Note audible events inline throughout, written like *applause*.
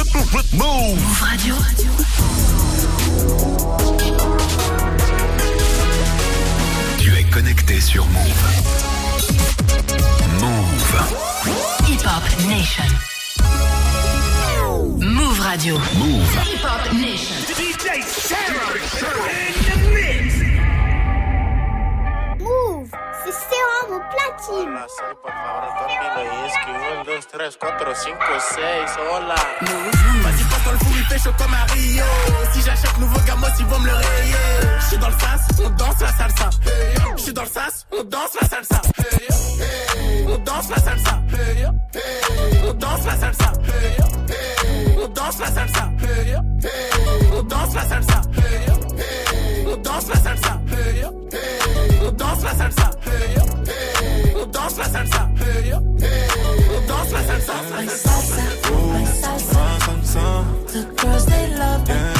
Move Radio. Tu es connecté sur Move. Move. Hip Hop Nation. Move Radio. Move. Hip Hop Nation. DJ Sarah in the mix. Move, c'est Sarah mon platine. Hola, soy por favor Topi Loïski 1, 2, 3, 4, 5, 6, hola Vas-y passe dans le four, il fait chaud comme à Rio. Si j'achète nouveau gamos, ils vont me le rayer. J'suis dans le sas, on danse la salsa. J'suis dans le sas, on danse la salsa. On danse la salsa. On danse la salsa. On danse la salsa. On danse la salsa. On danse la salsa. On danse la salsa. On danse la salsa Danse la salsa My salsa, my salsa. The girls they love me.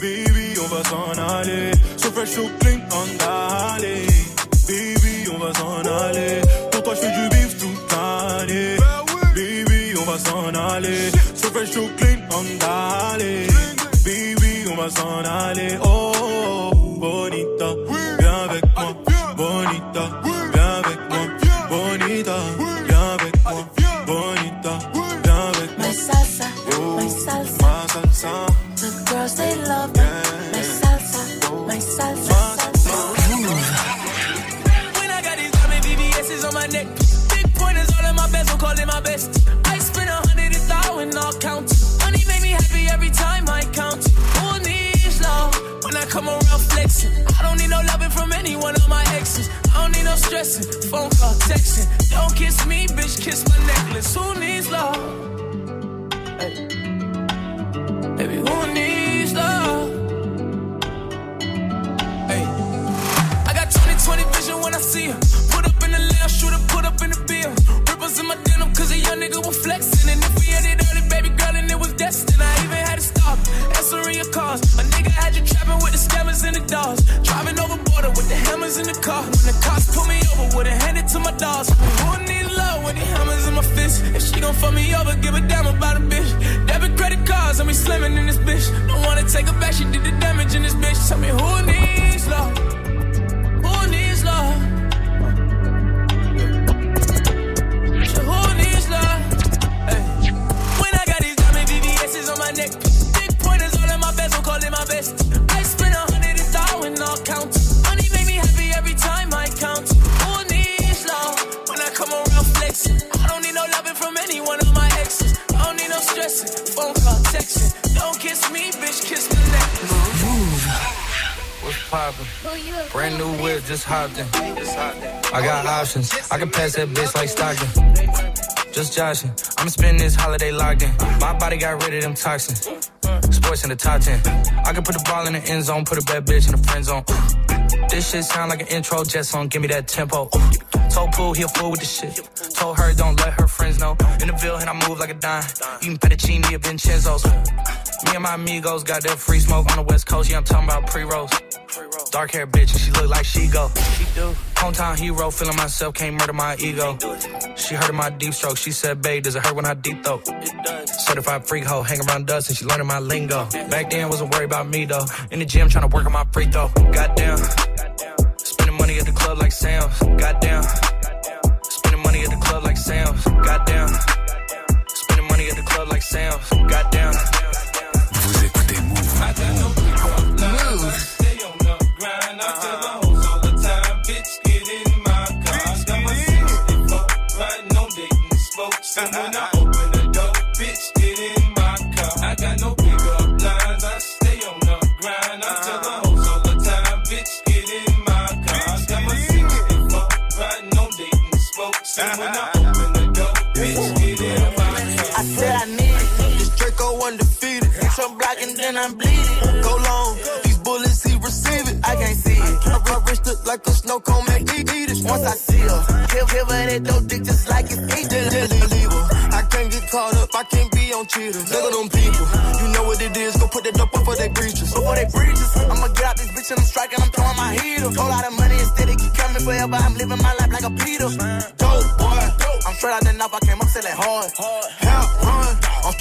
Baby, on va s'en aller. So fresh, so clean, on d'aller. Baby, on va s'en aller. Pour toi, je fais du bif toute l'année. Baby, on va s'en aller. So fresh, so clean, on d'aller. Baby, on va s'en aller. Oh, poppin'? Brand new whip, just hopped in. I got options. I can pass that bitch like Stockton. Just joshing. I'ma spend this holiday locked in. My body got rid of them toxins. Sports in the top 10. I can put the ball in the end zone, put a bad bitch in the friend zone. This shit sound like an intro jet song, give me that tempo. Told Pooh he a fool with the shit. Told her don't let her friends know. In the Ville and I move like a dime. Eating fettuccine at Vincenzo's. Me and my amigos got that free smoke on the west coast. Yeah, I'm talking about pre-rolls. Dark hair bitch, and she look like she go. She do. Hometown hero, feeling myself, can't murder my ego. She heard of my deep stroke. She said, babe, does it hurt when I deep throat? Certified freak hoe, hang around dust, and she learning my lingo. Back then, wasn't worried about me though. In the gym, trying to work on my free throw. Goddamn. Sam's. Goddamn. Spending money at the club like Sam's. Goddamn. Spending money at the club like Sam's. Goddamn.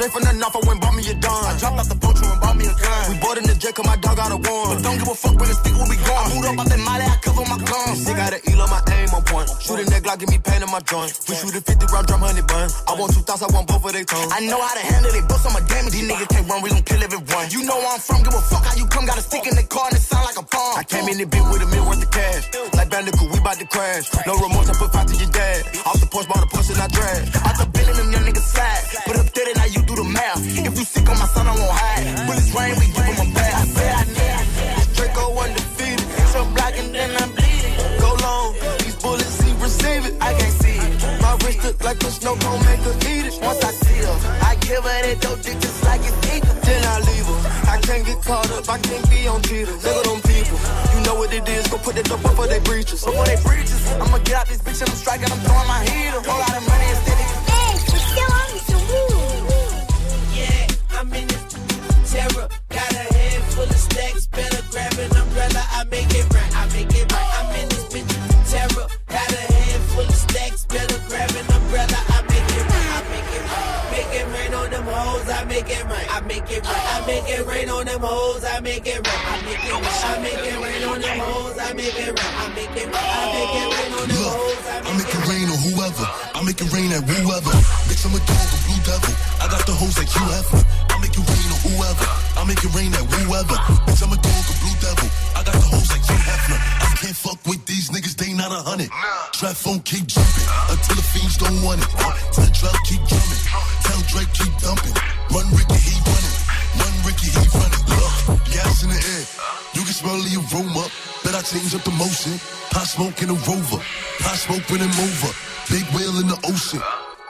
Straight from the knife. I went bought me a dime. I dropped off the boat and bought me a gun. We bought in the jet 'cause my dog got a one. But don't give a fuck when the stick when we gone. I moved up out that molly. I cover my guns. They got an eel on my point. Shooting that Glock, give me pain in my joint. We shoot a 50 round drum, honey bun. I want two thoughts, I want both of they tongues. I know how to handle it, bust on my damage. These niggas can't run, we gon' kill everyone. You know where I'm from, give a fuck how you come. Got a stick in the car and it sound like a bomb. I came in the bit with a mil worth of cash. Like Bandicoot, we bout to crash. No remorse, I put five to your dad. Off the porch, bought a push and I drag. Out the bill and them young niggas slide. Put up 30, now you do the math. If you sick on my son, I won't hide. Bullets rain, we give him a bag. I said I Like a snow cone, make her eat it. Once I see her, I give her that dope dick just like it's equal. Then I leave her. I can't get caught up. I can't be on cheaters. Look at them people. You know what it is. Go put that dope up for they breaches. Before they breaches, I'ma get out this bitch and I'm striking. I'm throwing my heater. Whole lot of money instead of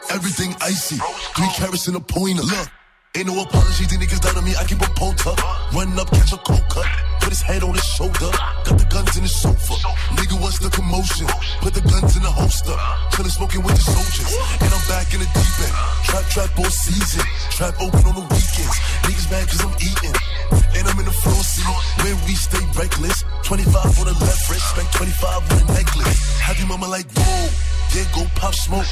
Everything icy. Three carats in a pointer. Look. Ain't no apology, these niggas down on me, I keep a up. Run up, catch a cold cut. Put his head on his shoulder. Got the guns in his sofa. Nigga, what's the commotion? Put the guns in the holster. Chillin' smoking with the soldiers. And I'm back in the deep end. Trap, trap all season. Trap open on the weekends. Niggas mad cause I'm eating. And I'm in the floor seat. Where we stay reckless. 25 on the left wrist. Spent 25 on the necklace. Your mama like, whoa. Yeah, go pop smoke.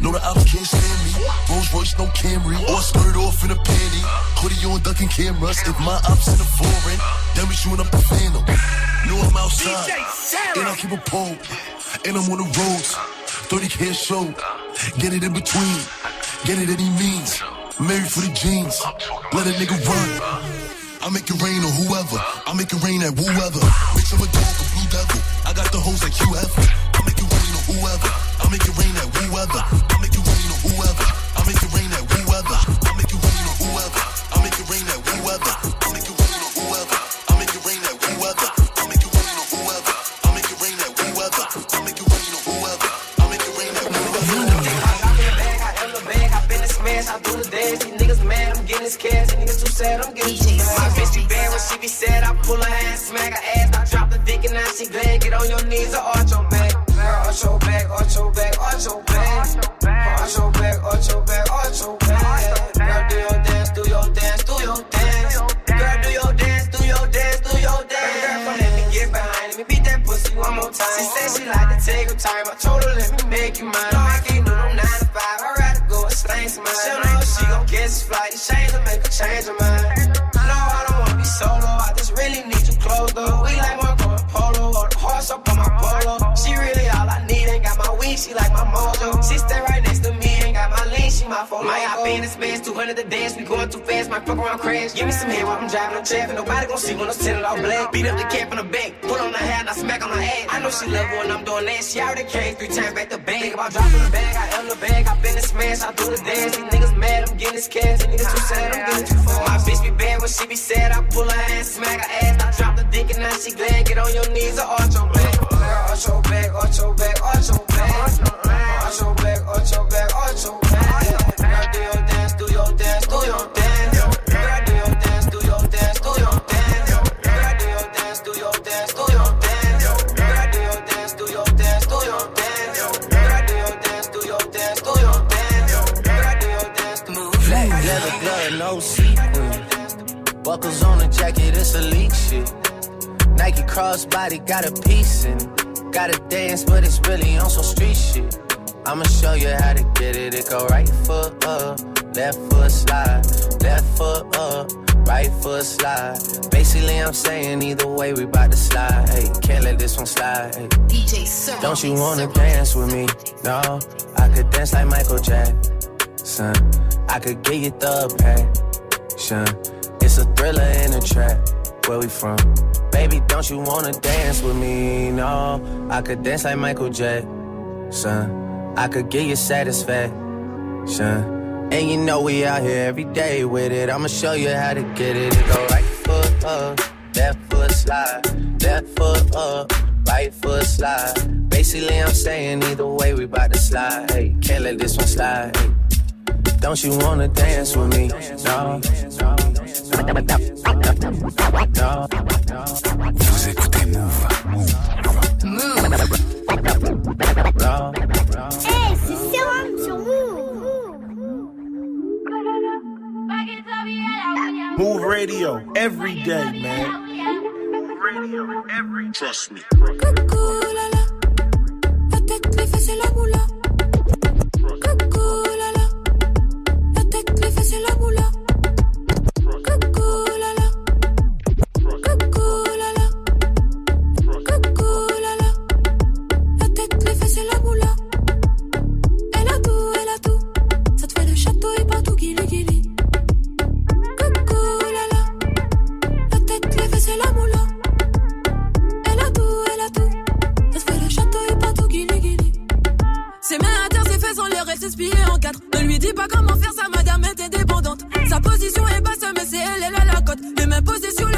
Know the ops can't stand me. Rolls Royce, no Camry. Or skirt off in a panty. Hoodie on ducking cameras. If my ops in the foreign, then we shooting up the phantom. Know I'm outside. And I keep a pole. And I'm on the roads. 30k a show. Get it in between. Get it any means. Married for the jeans. Let a nigga run. I make it rain on whoever. I make it rain at whoever. Bitch, I'm a dog, a blue devil. I got the hoes like you have. I make it rain on whoever. My my phone. Might hop in this man's 200 to dance, we going too fast, might fuck around crash. Give me some head while I'm driving on traffic, nobody gon' see when I'm sitting all black. Beat up the cap in the back, put on the hat, and I smack on her ass. I know she love when I'm doing that, she already came three times back to back. Think about dropping the bag, I am the bag, I been the smash, I do the dance. These niggas mad, I'm getting this cash, these niggas too sad, I'm getting too far. My bitch be bad when she be sad, I pull her ass, smack her ass, I drop the dick and now she glad, get on your knees or arch your back. Arch your back, arch your back, arch your back. 8 black, your dance, do your dance, do your dance. Girl, do your dance, do your dance, do your dance. Leather glove, no sequin. Buckles on the jacket, it's elite shit. Nike crossbody got a piece in it. Gotta dance, but it's really on some street shit. I'ma show you how to get it. It go right foot up, left foot slide, left foot up, right foot slide. Basically, I'm saying either way, we bout to slide. Hey, can't let this one slide. Hey. DJ Sir. Don't you wanna dance with me? No, I could dance like Michael Jackson. I could get you the passion. It's a thriller in a trap. Where we from? Baby, don't you wanna dance with me? No, I could dance like Michael Jackson. I could get you satisfaction. And you know we out here every day with it. I'ma show you how to get it. It go right foot up, left foot slide, left foot up, right foot slide. Basically, I'm saying either way, we bout to slide. Hey, can't let this one slide. Hey. Don't you wanna dance with me? No. No. radio every day, man. Radio every Trust me. cote et m'imposer sur les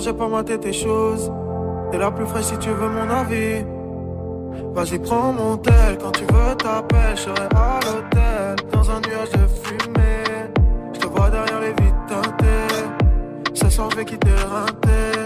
j'ai pas maté tes choses. T'es la plus fraîche si tu veux mon avis. Vas-y, prends mon tel, quand tu veux t'appelles, je serai à l'hôtel. Dans un nuage de fumée, je te vois derrière les vitres teintées. Ça sort, je vais quitter rinté.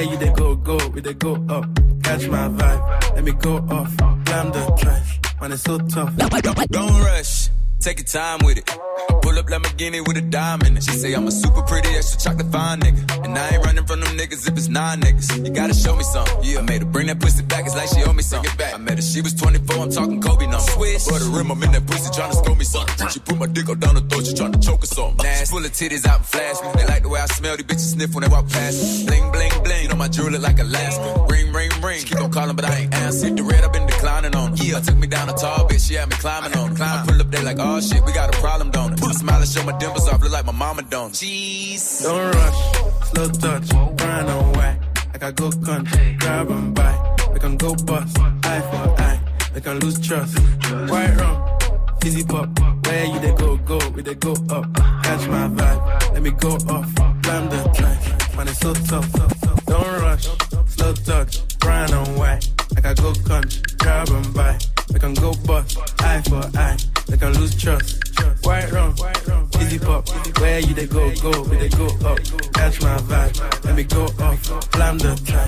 Where you they go, go, we they go up. Catch my vibe, let me go off. Blam the trash, man, it's so tough. Don't rush, take your time with it. Pull up Lamborghini with a it. She say I'm a super pretty extra chocolate fine nigga. And I ain't running from them niggas if it's nine niggas. You gotta show me something. Yeah, I made her bring that pussy back, it's like she owe me something. Back. I met her, she was 24, I'm talking Kobe number. Swish. Put a rim, I'm in that pussy trying to scope me something. She put my dick up down the throat, she trying to choke us on. Nasty. Full of titties out and flash me. They like the way I smell, these bitches sniff when they walk past me. Bling, bling, bling. You know my jewelry like Alaska. Ring, ring, ring. She keep on calling, but I ain't answer. The red, I've been declining on her. Yeah, I took me down a tall bitch, she had me climbing on her. I pull up there like, oh shit, we got a problem, don't it? Smile and show my dimples off, look like my mama don't. Jeez. Don't rush, slow touch, and white. Like I go country, grab and buy. We can go bust, eye for eye. We can lose trust. White rum, fizzy pop. Where you they go, go, we they go up. Catch my vibe, let me go off. Blam the track, man, it's so tough. Don't rush, slow touch, brown and white. I go country, grab and buy. You they go, go, we they go up. Catch my vibe, let me go off. Blam the track.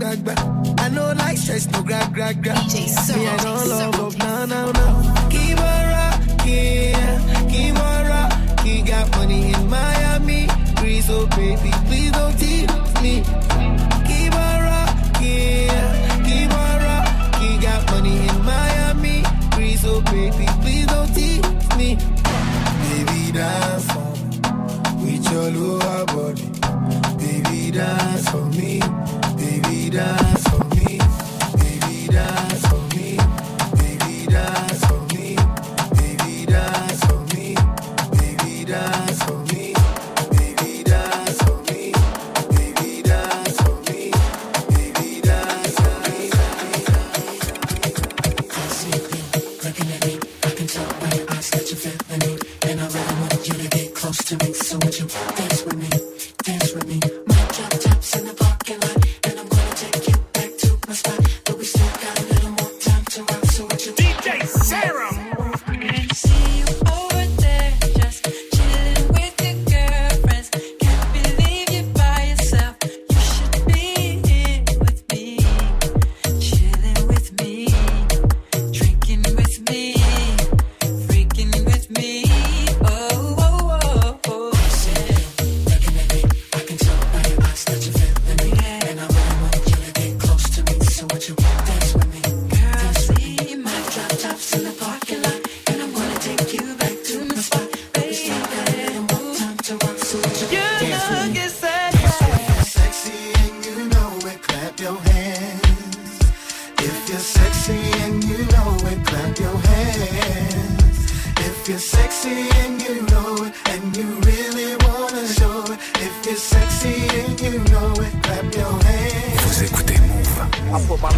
I know like stress, no grab, grab, grab. Me, I don't love.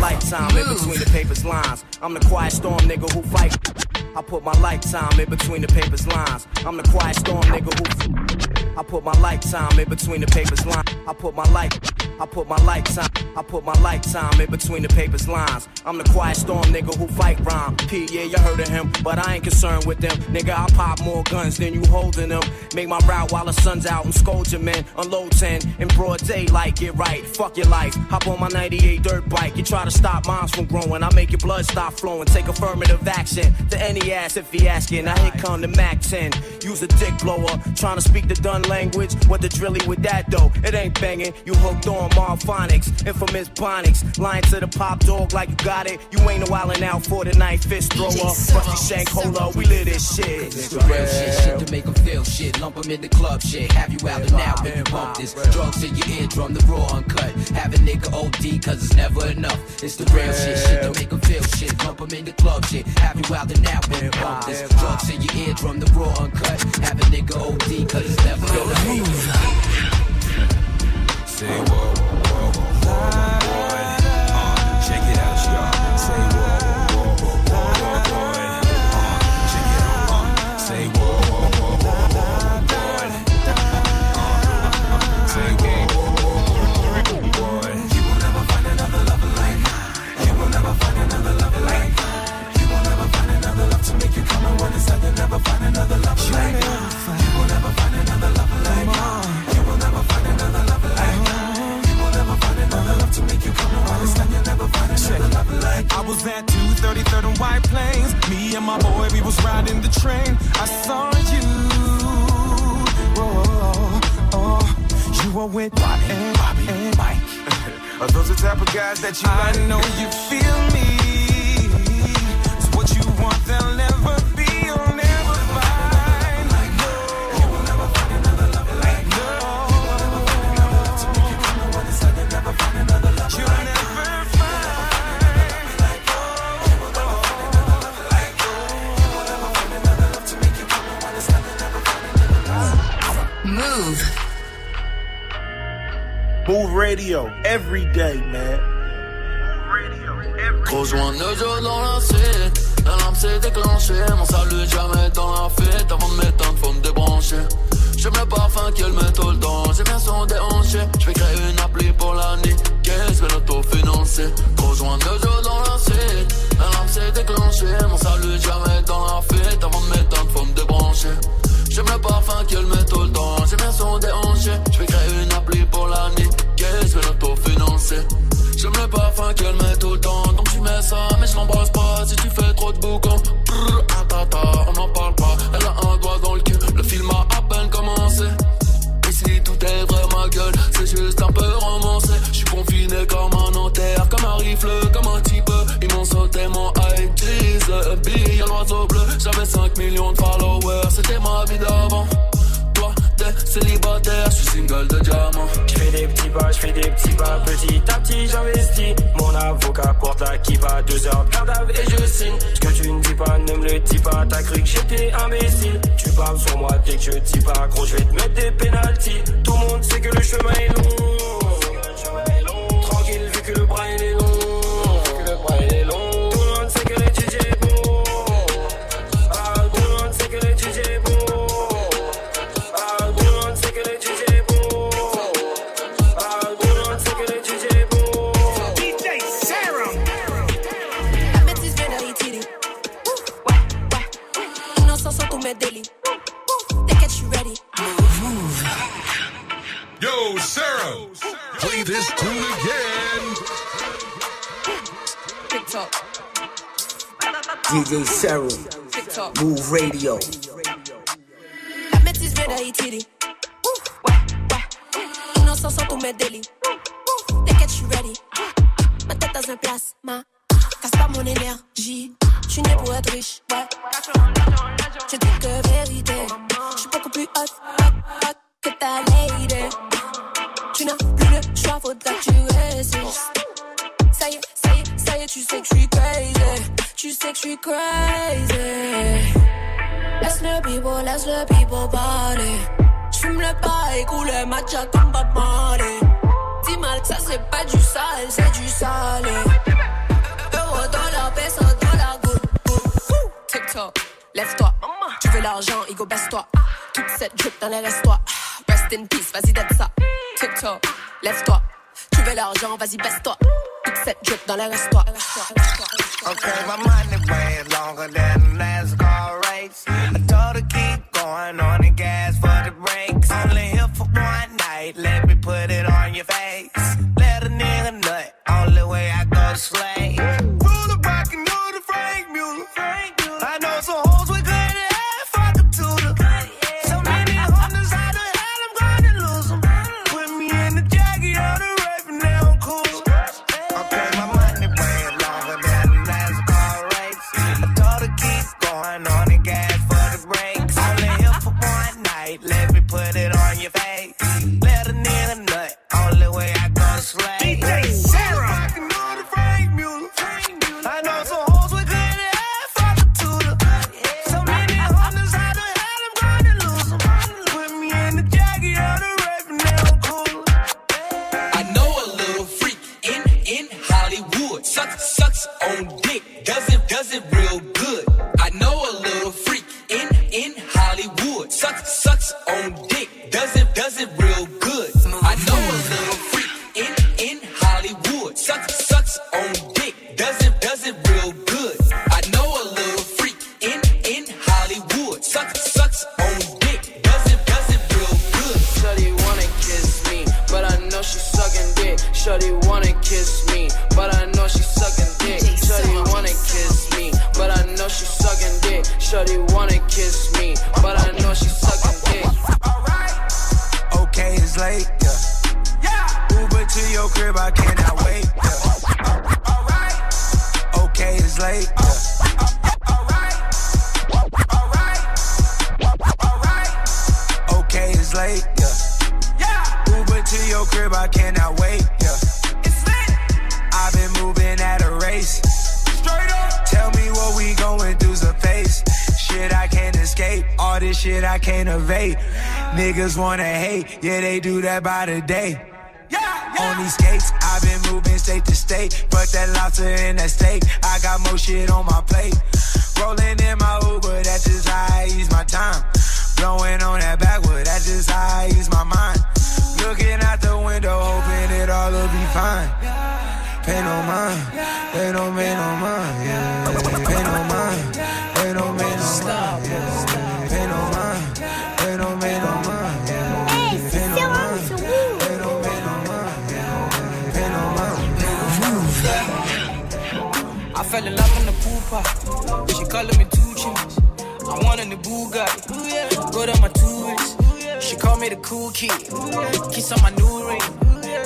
Lifetime in between the papers lines. I'm the quiet storm nigga who fight. I put my lifetime in between the papers lines. I'm the quiet storm nigga who. I put my lifetime in between the papers lines. I put my life. I put my lifetime. I put my lifetime in between the papers lines. I'm the quiet storm nigga who fight rhyme. P, yeah, you heard of him, but I ain't concerned with them. Nigga, I pop more guns than you holding them. Make my route while the sun's out and scold your men. Unload 10 in broad daylight, get right. Fuck your life. Hop on my 98 dirt bike. You try to stop moms from growing. I make your blood stop flowing. Take affirmative action to any ass if he asking. Now here come the Mac 10. Use a dick blower. Trying to speak the done language. What the drilly with that though? It ain't banging. You hooked on Marphonics. Infamous Bonics. Lying to the pop dog like you got it. You ain't no wildin' out for the night fist thrower. Rusty Shank, hold up. We live this shit. It's the real shit, shit to make them feel shit. Lump them in the club shit. Have you out and out when you bump this. Drugs in your eardrum, the raw uncut. Have a nigga OD, cause it's never enough. It's the real shit, shit to make them feel shit. Lump them in the club shit. Have you out and out when you bump this. Drugs in your eardrum, the raw uncut. Have a nigga OD, cause it's never enough. Say whoa, never find another lover like was at 233rd and White Plains. Me and my boy, we was riding the train. I saw you. Oh, oh, you were with Bobby, and, Bobby, and Mike. *laughs* Are those the type of guys that you I like? know you feel me. It's what you want, they'll never Move radio every day, man. Rejoins Nejo dans la suite La lampe s'est déclenchée. Mon salut jamais dans la fuite Avant de m'éteindre faut me débrancher. J'aime le parfum qu'elle met tout le temps J'ai bien son déhanché. Je vais créer une appli pour la nuit Qu'est-ce que l'autofinancer. Rejoins Nejo dans des petits pas, petit à petit j'investis. Mon avocat porte la kippa, deux heures de et je signe. Ce que tu ne dis pas, ne me le dis pas, t'as cru que j'étais imbécile. Tu parles sur moi dès que je dis pas, gros, je vais te mettre des pénalties. Tout le monde sait que le chemin est long. choix, faudra que tu résistes. Ça y est, ça y est, ça y est, tu sais que je suis crazy. Tu sais que je suis crazy. Laisse le bibo, laisse le bibo parler. J'fume le paille, coule le matcha comme Bob Marley. Dis mal, ça c'est pas du sale, c'est du salé. Euro, dollar, peso, dollar, good, good. TikTok, lève-toi. Tu veux l'argent, Igo, baisse-toi. Toute cette drip dans les reste-toi. Rest in peace, vas-y, d'être ça. TikTok lève-toi. Tu veux l'argent, vas-y, baisse-toi. Cette drip dans les restos. Okay, my money way longer than a NASCAR race. I told her keep going on the gas for the brakes. Only here for one night, let me put it on your face. Let a nigga nut, only way I go to slay. Shorty wanna kiss me, but I know she sucking dick. Shorty wanna kiss me, but I know she sucking dick. Shorty wanna kiss me, Niggas wanna hate, yeah, they do that by the day. yeah On these skates, I've been moving state to state. Fuck that lobster and that steak. I got more shit on my plate. Rolling in my Uber, that's just how I ease my time. Blowing on that backwood, that's just how I ease my mind. Looking out the window, hoping it all will be fine. Pay no mind, they don't pay no mind, yeah. She calling me two chimneys. I want in the Bugatti. Go to my tourist. She call me the cool kid. Kiss on my new ring.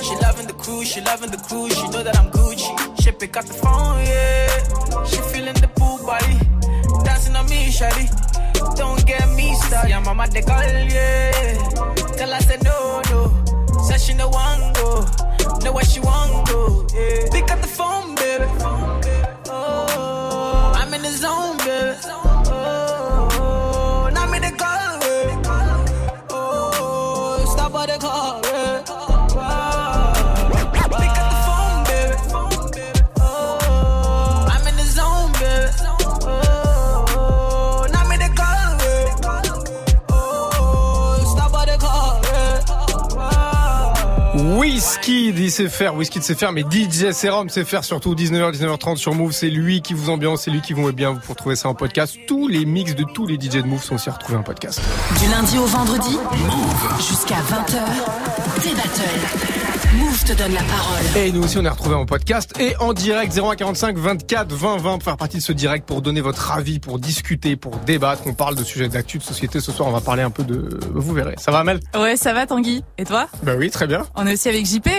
She loving the cruise, she loving the cruise. She know that I'm Gucci. She pick up the phone, yeah. She feeling the pool body. Dancing on me, shawty. Don't get me started. Yeah, mama de call, yeah. Tell her say no, no. Said she no want go. Know where she want go. Yeah. Pick up the phone, baby. The zone, baby. Dit c'est faire, sait faire, mais DJ Serum sait faire surtout 19h, 19h30 sur Move. C'est lui qui vous ambiance, c'est lui qui vous met bien. Vous pouvez trouver ça en podcast. Tous les mix de tous les DJ de Move sont aussi retrouvés en podcast. Du lundi au vendredi, jusqu'à 20h, des battles. Move te donne la parole. Et nous aussi, on est retrouvés en podcast et en direct 0145 24 20 20 pour faire partie de ce direct, pour donner votre avis, pour discuter, pour débattre. On parle de sujets d'actu, de société. Ce soir, on va parler un peu de. Vous verrez. Ça va, Amel? Ouais, ça va Tanguy. Et toi? Bah oui, très bien. On est aussi avec JP.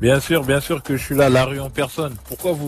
Bien sûr, bien sûr que je suis là, la rue en personne. Pourquoi vous